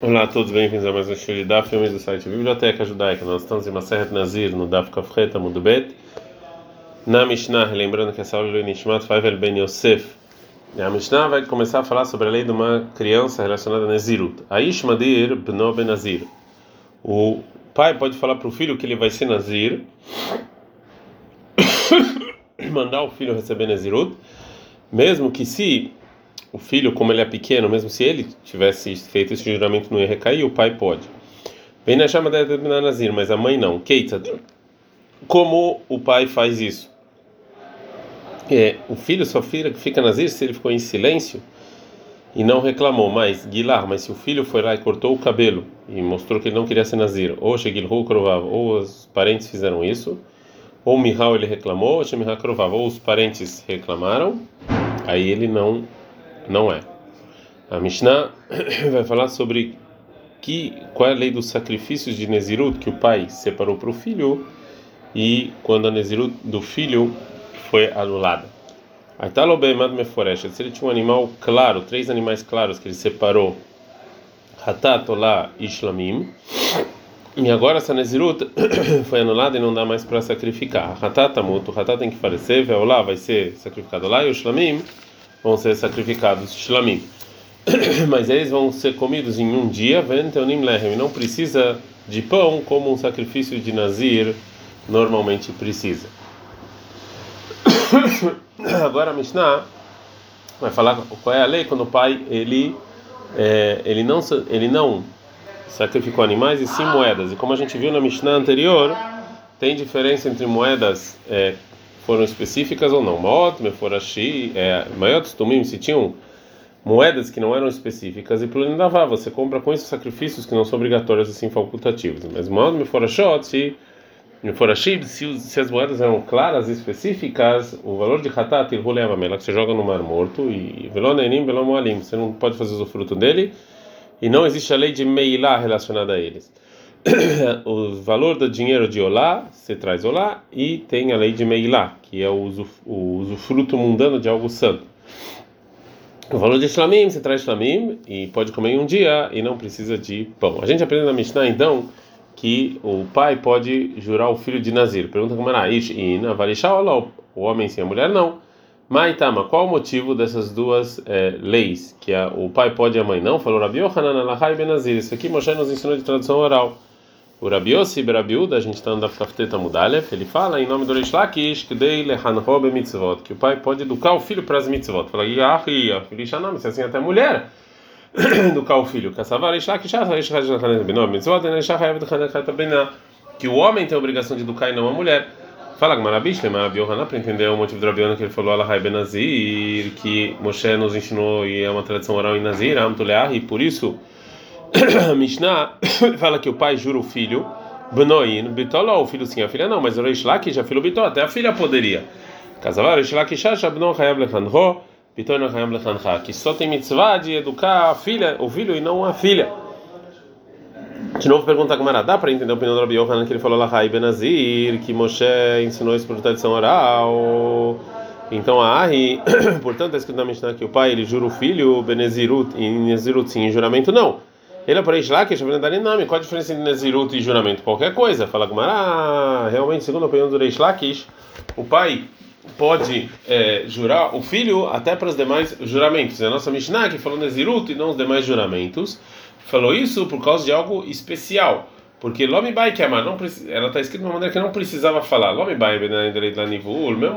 Olá a todos, bem-vindos a mais um show de Daf, filmes do site Biblioteca Judaica. Nós estamos em Maseret Nazir, no Daf Kafreta Mudubet. Na Mishnah, lembrando que essa aula é Nishmat Faivel Ben Yosef. A Mishnah vai começar a falar sobre a lei de uma criança relacionada a Nazirut. Aish Madir Bno Ben Nazir. O pai pode falar para o filho que ele vai ser Nazir, mandar o filho receber Nazirut, mesmo que se o filho, como ele é pequeno, mesmo se ele tivesse feito esse juramento não ia recair, o pai pode. Bem na chama da Nazir, mas a mãe não. Keita, como o pai faz isso? É, o filho só fica Nazir se ele ficou em silêncio e não reclamou, mas Guilar, mas se o filho foi lá e cortou o cabelo e mostrou que ele não queria ser Nazir, ou Shegilhu Krovav, ou os parentes fizeram isso, ou Mihal ele reclamou, ou Shemihal Krovav, ou os parentes reclamaram, aí ele não não é. A Mishnah vai falar sobre que qual é a lei dos sacrifícios de Nezirut que o pai separou para o filho e quando a Nezirut do filho foi anulada. Se ele tinha um animal claro, três animais claros que ele separou, Hatat, Olá e Shlamim, e agora essa Nezirut foi anulada e não dá mais para sacrificar. Hatat, Tamut, o Hatat tem que falecer, Olá vai ser sacrificado lá e o Shlamim vão ser sacrificados shlamim. Mas eles vão ser comidos em um dia, venteonim lehem, não precisa de pão como um sacrifício de nazir normalmente precisa. Agora a Mishnah vai falar qual é a lei quando o pai ele é, ele não ele não sacrificou animais e sim moedas. E como a gente viu na Mishnah anterior, tem diferença entre moedas é, foram específicas ou não. Maot, Meforashi, é, Maiot Tumim, se tinham moedas que não eram específicas, e Plurinadavá, você compra com esses sacrifícios que não são obrigatórios assim facultativos. Mas Maot, Meforashot, se Meforashi, se, se as moedas eram claras e específicas, o valor de Hatat e Hulevamela, que você joga no mar morto, e Velonenim, Velomoalim, você não pode fazer o fruto dele, e não existe a lei de Meilá relacionada a eles. o valor do dinheiro de Olá, você traz Olá, e tem a lei de Meilá, que é o, o usufruto mundano de algo santo. O valor de Shlamim, você traz Shlamim e pode comer em um dia e não precisa de pão. A gente aprende na Mishnah então que o pai pode jurar o filho de Nazir. Pergunta como era Ish e o homem sim, a mulher não. Maitama, qual o motivo dessas duas é, leis? Que a, o pai pode e a mãe não? Falou Rabi Yohanan Alahai Benazir. Isso aqui Moshe nos ensinou de tradução oral. O Rabi Yossi Berabiuda, a gente está andando Kafteta Mudalef, ele fala em nome do Reish Lakish, que dei lehanho mitzvot, que o pai pode educar o filho para as mitzvot. Fala, Yahi, Filishanam, se assim até mulher educar o filho. Kassavar Reish Lakish, Reish Lakish, Benó, mitzvot, Reish Lakish, que o homem tem a obrigação de educar e não a mulher. Fala Gmarabish, Lema Rabi Yohanan, para entender o motivo do Rabi Yohanan que ele falou, Alahai Benazir, que Moshe nos ensinou e é uma tradição oral em Nazir, Amtuleah, e por isso Mishnah fala que o pai jura o filho, Benoin, Bitoló, o filho sim, a filha não, mas o Reish já filho Bitó, até a filha poderia. Casavar, Reish Lakish, Shabnon Hayab Lechanro, Bitó não Hayab Lechancha, que só tem mitzvah de educar a filha, o filho e não a filha. De novo pergunta como era, dá para entender a opinião do Rabi Yohanan que ele falou lá, Benazir, que Moshe ensinou isso por tradição oral. Então a Ahi, portanto, é escrito na Mishnah que o pai ele jura o filho, Benezirut, e Nezirut sim, em juramento não. Ele aparece lá que é nome. Qual a diferença entre Nezirut e juramento? Qualquer coisa. Fala com ah, realmente, segundo a opinião do Reish Lakish, o pai pode é, jurar o filho até para os demais juramentos. É a nossa Mishnah que falou Nezirut e não os demais juramentos, falou isso por causa de algo especial. Porque Lomi Bai que não ela está escrita de uma maneira que não precisava falar. Lomi Bai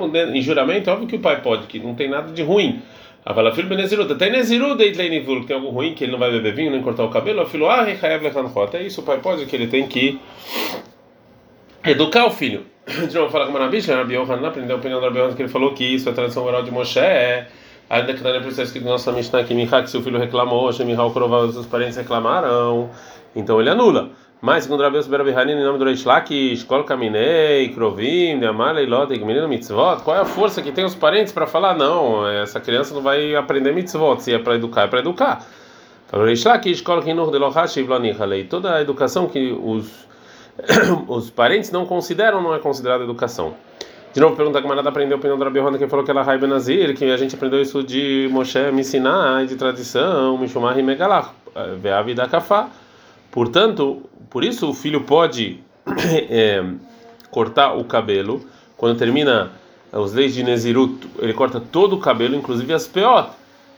mesmo em juramento, óbvio que o pai pode, que não tem nada de ruim. Avala filho benezirut, até nezirut deit leinivul, que tem algo ruim, que ele não vai beber vinho, nem cortar o cabelo, filho, ah, rechaev lechanchot, é isso o pai pode, que ele tem que educar o filho. De novo, fala com o Manabish, Rabi Yohanan aprendeu a opinião do Rabi Yohanan, que ele falou que isso é a tradição oral de Moshe, é, ainda que não é escrito na nossa Mishnah que se o filho reclamou, Shemihal Krová, os parentes reclamaram, então ele anula. Mas, segundo Rabi Yosef Rabi em nome do Reish Lakish, Kol Kaminei, Krovim, Deamalei, Lotek, Menino Mitzvot, qual é a força que tem os parentes para falar? Não, essa criança não vai aprender Mitzvot, se é para educar, é para educar. Falou Reish Lakish, Kol Kinur de Lohashi, Vlonichalei, toda a educação que os, os parentes não consideram não é considerada educação. De novo, pergunta como nada aprendeu a opinião do Rabi que falou que ela é Benazir, que a gente aprendeu isso de Moshe Missiná, de tradição, Mishumar e Megalach. ve'avi da kafá. Portanto, por isso o filho pode é, cortar o cabelo quando termina os leis de Nezirut, ele corta todo o cabelo, inclusive as peot,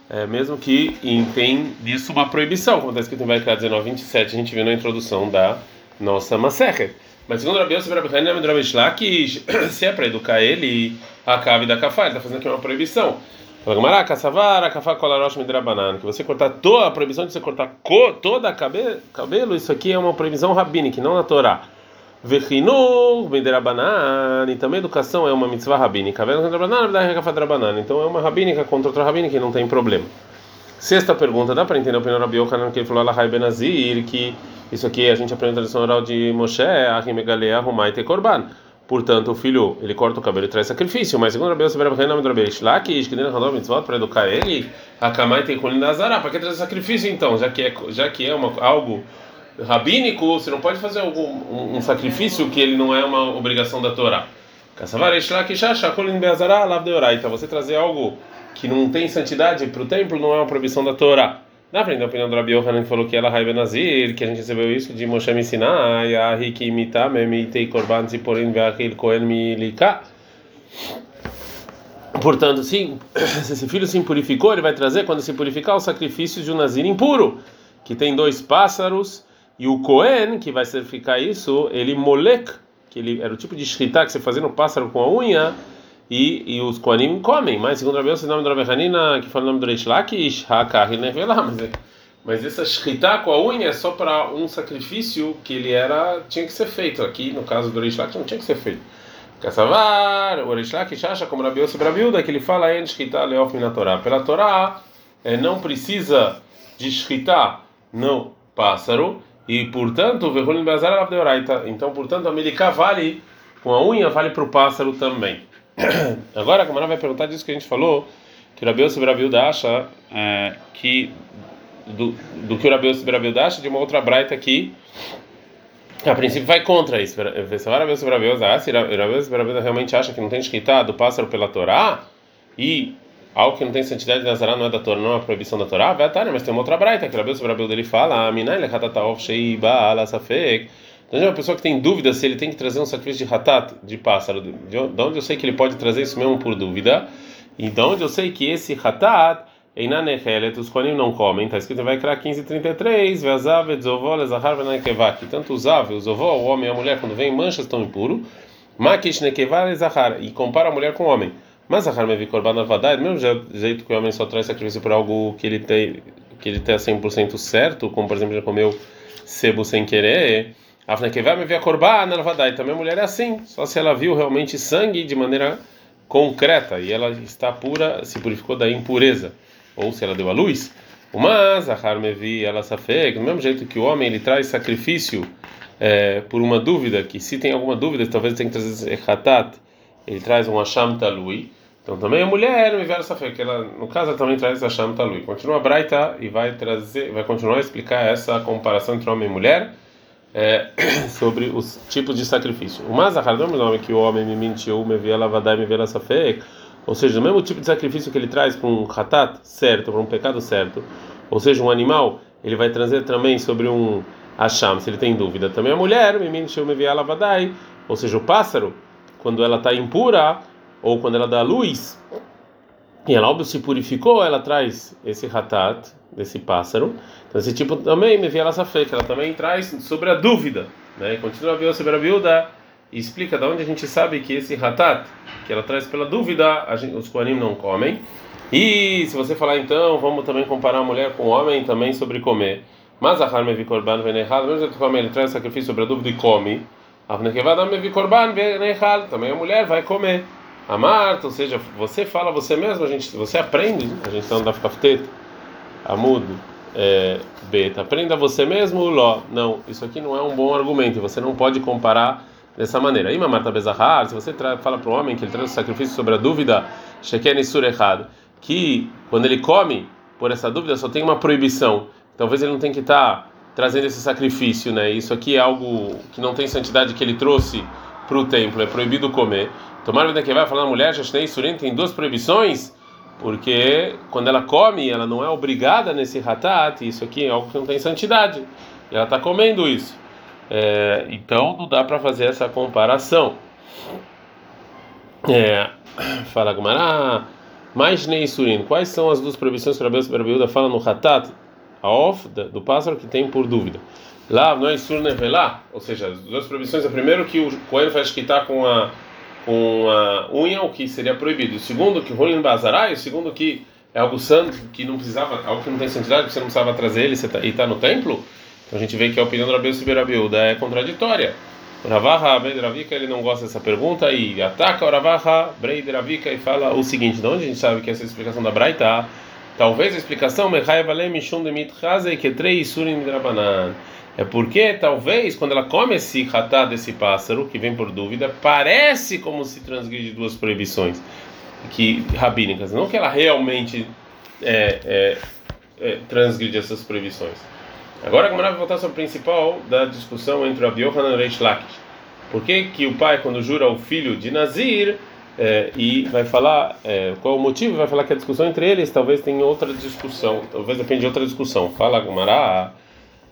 é, mesmo que tem nisso uma proibição, como está escrito em Vaikra 19, 27, a gente viu na introdução da nossa Masecher. Mas segundo Rabi Yosef Rabi Hanan Rabi que se é para educar ele, a cave da kafá, ele está fazendo aqui uma proibição. Que você cortar toda a proibição de você cortar toda a cabelo, isso aqui é uma proibição rabínica, não na Torá. Vechinu, Midrabanan, e também educação é uma mitzvah rabínica. Então é uma rabínica contra outra rabínica não tem problema. Sexta pergunta, dá para entender o opinião Rabi Yochanan que ele falou Alahai que isso aqui a gente aprende na tradição oral de Moshe, Ahim Egalea, Rumai Korban. Portanto, o filho, ele corta o cabelo e traz sacrifício, mas segundo Rabi Yosef Rabi Hanam Rabi Shlakish, que nem a mitzvot para educar ele, Akamai tem colina da Azara, para que trazer sacrifício então, já que é, já que é uma, algo rabínico, você não pode fazer algum, um, um sacrifício que ele não é uma obrigação da Torá. Então, você trazer algo que não tem santidade para o templo não é uma proibição da Torá. Na frente da opinião do Rabi Yohanan que falou que ela raiva Nazir, que a gente recebeu isso de Moshe Sinai, a Riki imita, memitei korban ziporin ve'achil kohen milika. Portanto, sim, se esse filho se impurificou, ele vai trazer, quando se purificar, os sacrifícios de um Nazir impuro, que tem dois pássaros, e o Kohen, que vai sacrificar isso, ele molek, que ele era o tipo de shritá que você fazia no pássaro com a unha, e, e os Kohanim comem. Mas segundo Rabi Yossi, o nome do Rabi Hanina, que fala o nome do Reish Lakish, Hakari Nevelah, mas é, mas essa shritá com a unha é só para um sacrifício que ele era tinha que ser feito. Aqui, no caso do Reish Lakish, não tinha que ser feito. Kassavar, o Reish Lakish acha, como Rabi Yossi Brabilda, que ele fala em shritá na Torá. Pela Torá, é, não precisa de shritá no pássaro, e portanto, Verhulim Bezar Então, portanto, a Melicá vale, com a unha, vale para o pássaro também. Agora a Gamara vai perguntar disso que a gente falou, que o Rabi Yosef Rabilda acha é, que do, do que o Rabi Yosef Rabilda acha de uma outra braita que a princípio vai contra isso. Se o Rabi Yosef Rabilda realmente acha que não tem escrita do pássaro pela Torá e algo que não tem santidade de Nazará não é da Torá, não é proibição da Torá, vai estar, mas tem uma outra braita que o Rabi Yosef Rabilda ele fala, Aminai lechatataov shei ba'ala safek então, uma pessoa que tem dúvida se ele tem que trazer um sacrifício de ratat, de pássaro, de onde eu sei que ele pode trazer isso mesmo por dúvida, e de onde eu sei que esse ratat, Einanehelet, os Kohanim não comem, está escrito em Vaikra 15:33, Vezav, Zovó, Lezahar, Venakevak. Tanto o Zav, o Zovó, o homem e a mulher, quando vem manchas, estão impuros. Makish, Nekevá, Lezahar. E compara a mulher com o homem. Mas Zahar, Mevi, Korban, Avadai, do mesmo jeito que o homem só traz sacrifício por algo que ele tem, que ele tem 100% certo, como por exemplo já comeu sebo sem querer Vê a corbá na Também a mulher é assim, só se ela viu realmente sangue de maneira concreta. E ela está pura, se purificou da impureza, ou se ela deu a luz. Mas a mevi ela safeg, do mesmo jeito que o homem ele traz sacrifício é, por uma dúvida, que se tem alguma dúvida, talvez tenha que trazer hatat, ele traz um asham talui. Então também a mulher me safeg, que ela no caso ela também traz asham talui. Continua a braita e vai trazer, vai continuar a explicar essa comparação entre homem e mulher é, sobre os tipos de sacrifício. O o nome que o homem me mentiu, me via lavadar, me via fé, ou seja, o mesmo tipo de sacrifício que ele traz com um ratat certo, para um pecado certo, ou seja, um animal, ele vai trazer também sobre um acham, se ele tem dúvida. Também a mulher, me mentiu, me via lavadai, ou seja, o pássaro, quando ela está impura, ou quando ela dá luz, e ela óbvio se purificou, ela traz esse ratat, desse pássaro. Então esse tipo também me via essa que ela também traz sobre a dúvida, né? Continua a sobre a viúva e explica de onde a gente sabe que esse ratat, que ela traz pela dúvida, gente, os coanim não comem. E se você falar então, vamos também comparar a mulher com o homem também sobre comer. Mas a harme vi korban venehal, mesmo que ele traz sacrifício sobre a dúvida e come. A me korban venehal, também a mulher vai comer. A Marta, ou seja, você fala você mesmo, a gente, você aprende, a gente dá ficar teto. Amud é, Beta. Aprenda você mesmo, Ló. Não, isso aqui não é um bom argumento. Você não pode comparar dessa maneira. Ima Marta Bezahar, se você fala para o homem que ele traz o sacrifício sobre a dúvida, Sheken Isur errado, que quando ele come, por essa dúvida, só tem uma proibição. Talvez ele não tenha que estar tá trazendo esse sacrifício, né? Isso aqui é algo que não tem santidade que ele trouxe para o templo, é proibido comer. Tomar vida que vai falar mulher, Shashnei Surim tem duas proibições porque quando ela come, ela não é obrigada nesse hatat, isso aqui é algo que não tem santidade, e ela está comendo isso. É, então não dá para fazer essa comparação. É, fala Gumara, mais Neisurin, quais são as duas proibições que o Rabiuda fala no hatat, a off, do pássaro que tem por dúvida? Lá não é Nevelá, ou seja, as duas proibições, a primeiro que o coelho faz quitar com a com a unha, o que seria proibido. O segundo, que Rolin Bazarai, o segundo que é algo santo, que não precisava, algo que não tem santidade, que você não precisava trazer ele tá, e está no templo. Então a gente vê que a opinião do Rabiu Sibirabiuda é contraditória. O Ravaha Breidravika ele não gosta dessa pergunta e ataca o Ravaha Breidravika e fala o seguinte: de onde a gente sabe que essa é explicação da Braita? Talvez a explicação Mechai Valem Mishum Demit Chazei Ketrei Surim Drabanan é porque talvez quando ela come esse ratá desse pássaro, que vem por dúvida, parece como se transgride duas proibições que rabínicas, não que ela realmente é, é, é, transgride essas proibições. Agora, como vai voltar sobre o principal da discussão entre o Yohanan e Reish Lakish. Por que, que o pai, quando jura o filho de Nazir, é, e vai falar é, qual o motivo, vai falar que a discussão entre eles talvez tenha outra discussão, talvez depende de outra discussão. Fala Gumará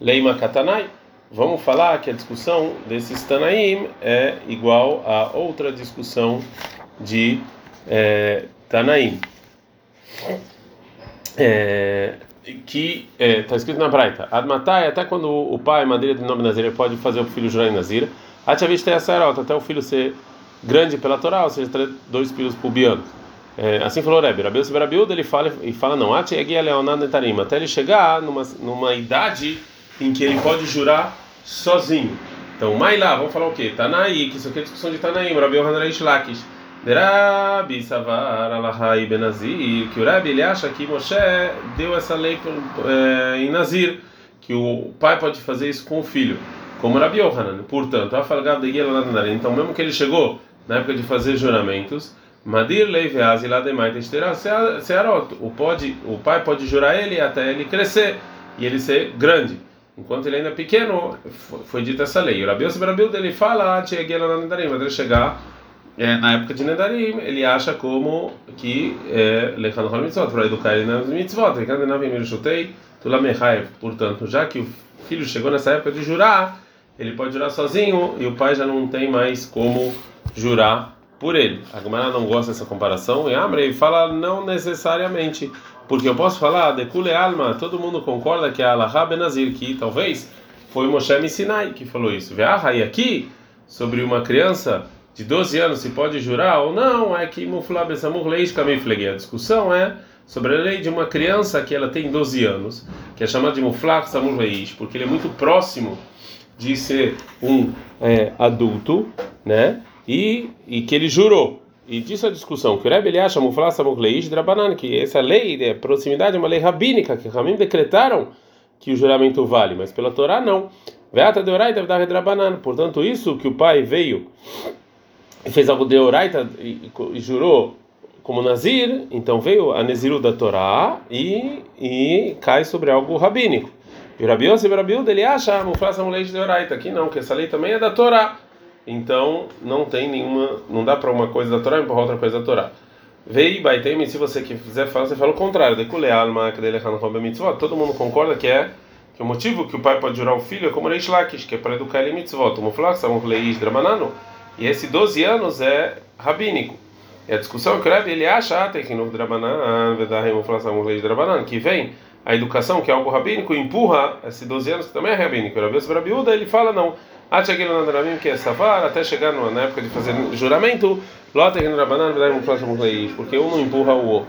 Leima Katanai. Vamos falar que a discussão desses Tanaim é igual a outra discussão de é, Tanaim. É, que está é, tá escrito na Braita. Admatai, até quando o pai, madeira de nome Nazir, pode fazer o filho jurar em Nazir. Ativista é essa até o filho ser grande pela Torá, ou seja, dois filhos pubianos. É, assim falou Rebbe. Rabiu Siberabiuda, ele fala e fala não, até ele chegar numa, numa idade em que ele pode jurar sozinho. Então, lá, vamos falar o quê? Tanaí, que isso aqui é discussão de Tanaí, Rabi Yohanan Lakish. Rabi Savar Alahai Benazir, que o Rabi ele acha que Moshe deu essa lei é, em Nazir, que o pai pode fazer isso com o filho, como Rabi Yohanan. Portanto, então, mesmo que ele chegou na época de fazer juramentos, Madir Leiveaz Ilademai o o pai pode jurar ele até ele crescer e ele ser grande enquanto ele ainda é pequeno, foi dita essa lei. O Rabi Yosef ele fala, mas ele chegar é, na época de Nedarim, ele acha como que é, Lechan Hol Mitzvot, para educar ele nas mitzvot, portanto, já que o filho chegou nessa época de jurar, ele pode jurar sozinho e o pai já não tem mais como jurar por ele. A Gemara não gosta dessa comparação e Amrei fala não necessariamente. Porque eu posso falar, de Kule Alma, todo mundo concorda que é Allah Benazir, que talvez foi Moshe Sinai que falou isso. Veja, e aqui, sobre uma criança de 12 anos, se pode jurar ou não, é que Mufla Besamur Leish Kamiflegue. A discussão é sobre a lei de uma criança que ela tem 12 anos, que é chamada de Mufla Samur Leish, porque ele é muito próximo de ser um é, adulto, né? E, e que ele jurou. E disso a discussão, que o Rebbe ele acha Drabanan, que essa lei de proximidade é uma lei rabínica, que Ramim decretaram que o juramento vale, mas pela Torá não. Veata deoraita Drabanan. Portanto, isso que o pai veio e fez algo deoraita e, e jurou como Nazir, então veio a Neziru da Torá e, e cai sobre algo rabínico. E o Rabi ele acha, Mufasa lei de Deoraita, aqui não, que essa lei também é da Torá então não tem nenhuma, não dá para uma coisa da Torá empurrar outra coisa da Torá. Vei baitem, se você quiser falar, você fala o contrário. De alma Todo mundo concorda que é que o motivo que o pai pode jurar o filho é como Reish Lakish, que é para educar ele mitzvot. E esse 12 anos é rabínico. E a discussão que ele acha ah, que vem a educação, que é algo rabínico, empurra esse 12 anos que também é rabínico. Ele fala não que é savar, até chegar na época de fazer juramento, porque um não empurra o outro.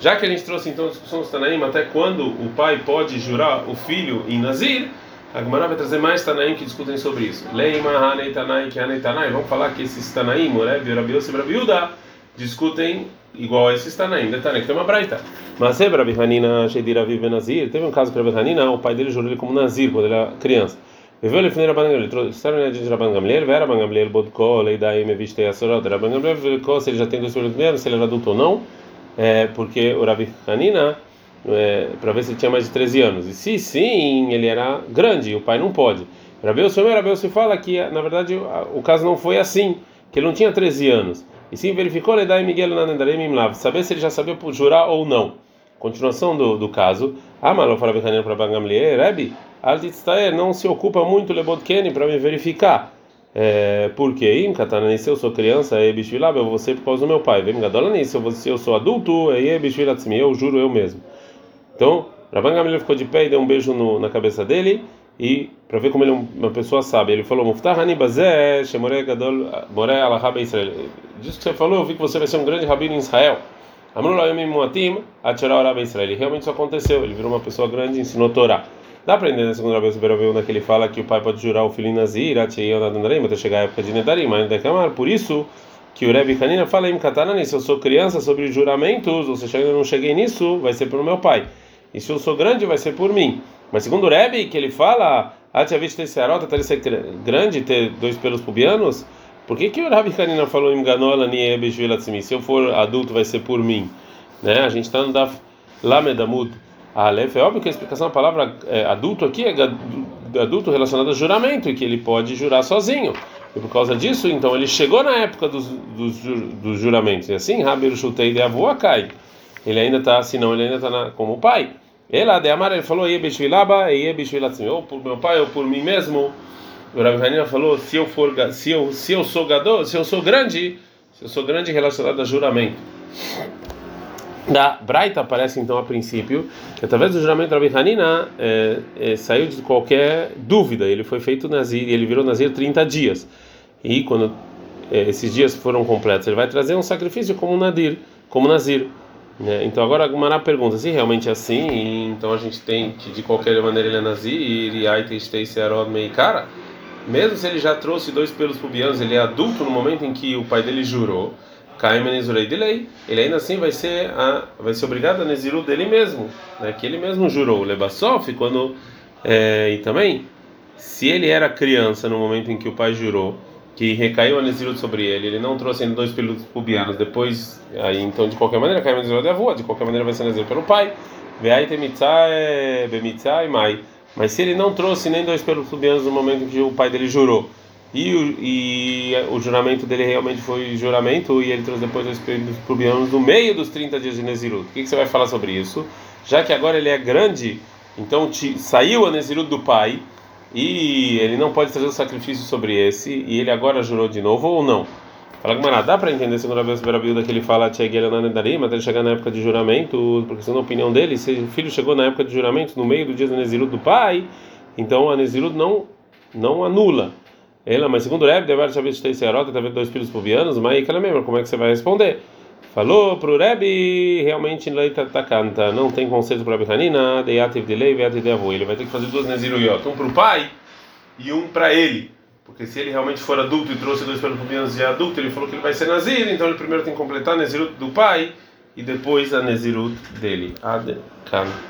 Já que a gente trouxe então a discussão dos Tanaim até quando o pai pode jurar o filho em Nazir, a Gemara vai trazer mais Tanaim que discutem sobre isso. Leima, Hanei, Tanai, Hanei, Tanai. Vamos falar que esses Tanaim, Morev, Rabios e Rabiuda, discutem igual a esses Tanaim. Detalhe que tem uma braita. Mas é Rabi Hanina, Shedir Aviv Nazir. Teve um caso que Rabi Hanina, o pai dele jurou ele como Nazir quando ele era criança. Viveu ele trouxe a bangamliel, trouxeram ele adiante a bangamliel, vera bangamliel, bodko, leidai, me vistei a sorota, era bangamliel, bodko, se ele já tem dois filhos mesmo, se ele era adulto ou não, é, porque o Rabi Hanina, é, para ver se ele tinha mais de 13 anos, e sim sim, ele era grande, o pai não pode. Rabi Osumi, Rabi Osumi fala que, na verdade, o caso não foi assim, que ele não tinha 13 anos, e sim verificou, a leidai, Miguel, nanandarei, mimlav, saber se ele já sabia jurar ou não. Continuação do, do caso, ah, Amalou, Rabi Hanina, para bangamliel, eh, Rabi, Altitstaer não se ocupa muito Lebodkeni para me verificar. É, porque em Katana, se eu sou criança, é Bishvilab, eu vou ser por causa do meu pai. Vem Gadolani, se eu, sou adulto, é Bishvilatzmi, eu juro eu mesmo. Então, Rabban Gamliel ficou de pé e deu um beijo no, na cabeça dele e para ver como ele é uma pessoa sábia, ele falou: "Muftah hani bazeh shemore gadol more alahá Israel". Diz que você falou, eu vi que você vai ser um grande rabino em Israel. Amru la yomim muatim atchara ora Israel. Realmente isso aconteceu. Ele virou uma pessoa grande e ensinou Torá. Dá para entender na segunda vez o que ele fala que o pai pode jurar o filho Nazir, até chegar a época de Nedarim, mas Decamar. Por isso que o Rebbe Hanina fala em Katanani, se eu sou criança sobre juramentos, ou seja, não cheguei nisso, vai ser pelo meu pai. E se eu sou grande, vai ser por mim. Mas segundo o Rebbe, que ele fala, Atiavit ter serota, até ele ser grande, ter dois pelos pubianos, por que, que o Rebbe Hanina falou em Ganola Se eu for adulto, vai ser por mim. Né? A gente está no Daf Lamedamud. Aleph, é óbvio que a explicação da palavra é, adulto aqui é adulto relacionado a juramento, e que ele pode jurar sozinho. E por causa disso, então, ele chegou na época dos, dos, dos juramentos. E assim, Rabir Shutei de Avua cai. Ele ainda está, senão ele ainda está como pai. Ele, de Amar, ele falou, ou por meu pai, ou por mim mesmo. O Rabi Hanina falou, se eu for, se eu, se eu sou gador, se eu sou grande, se eu sou grande relacionado a juramento da Braita aparece então a princípio que através do juramento Rabi Hanina é, é, saiu de qualquer dúvida. Ele foi feito Nazir e ele virou Nazir 30 dias. E quando é, esses dias foram completos, ele vai trazer um sacrifício como Nadir, como Nazir. Né? Então agora a pergunta se realmente é assim, então a gente tem que de qualquer maneira ele é Nazir e Aitestei Searod Meikara. Mesmo se ele já trouxe dois pelos pubianos, ele é adulto no momento em que o pai dele jurou delay, ele ainda assim vai ser a, vai ser obrigado a Nezirut dele mesmo, né? que ele mesmo jurou. Lebassof, quando. É, e também, se ele era criança no momento em que o pai jurou, que recaiu a Nezirut sobre ele, ele não trouxe ainda dois pelos pubianos, depois, aí então de qualquer maneira caiu a Nezirut avó, de qualquer maneira vai ser Nezirut pelo pai. E mai. Mas se ele não trouxe nem dois pelos pubianos no momento em que o pai dele jurou, e o, e o juramento dele realmente foi juramento e ele trouxe depois os pubianos no meio dos 30 dias de Nezirut. O que, que, você vai falar sobre isso? Já que agora ele é grande, então te, saiu a Nezirut do pai e ele não pode trazer o sacrifício sobre esse e ele agora jurou de novo ou não? Fala que dá para entender segundo a vez da Bíblia que ele fala até ele chegar na época de juramento, porque segundo a opinião dele, se o filho chegou na época de juramento no meio do dia do Nezirut do pai, então a Nezirut não não anula. Ela, mas segundo o Rebbe, deve haver três serota, deve dois filhos pubianos, mas que ela mesma, como é que você vai responder? Falou pro Rebbe, realmente não tem conceito para Behanina, deativ de lei, veativ de avô. Ele vai ter que fazer duas neziruyot, um para o pai e um para ele. Porque se ele realmente for adulto e trouxe dois filhos pubianos é adulto, ele falou que ele vai ser nazir, então ele primeiro tem que completar a nezirut do pai e depois a nezirut dele. Ad can.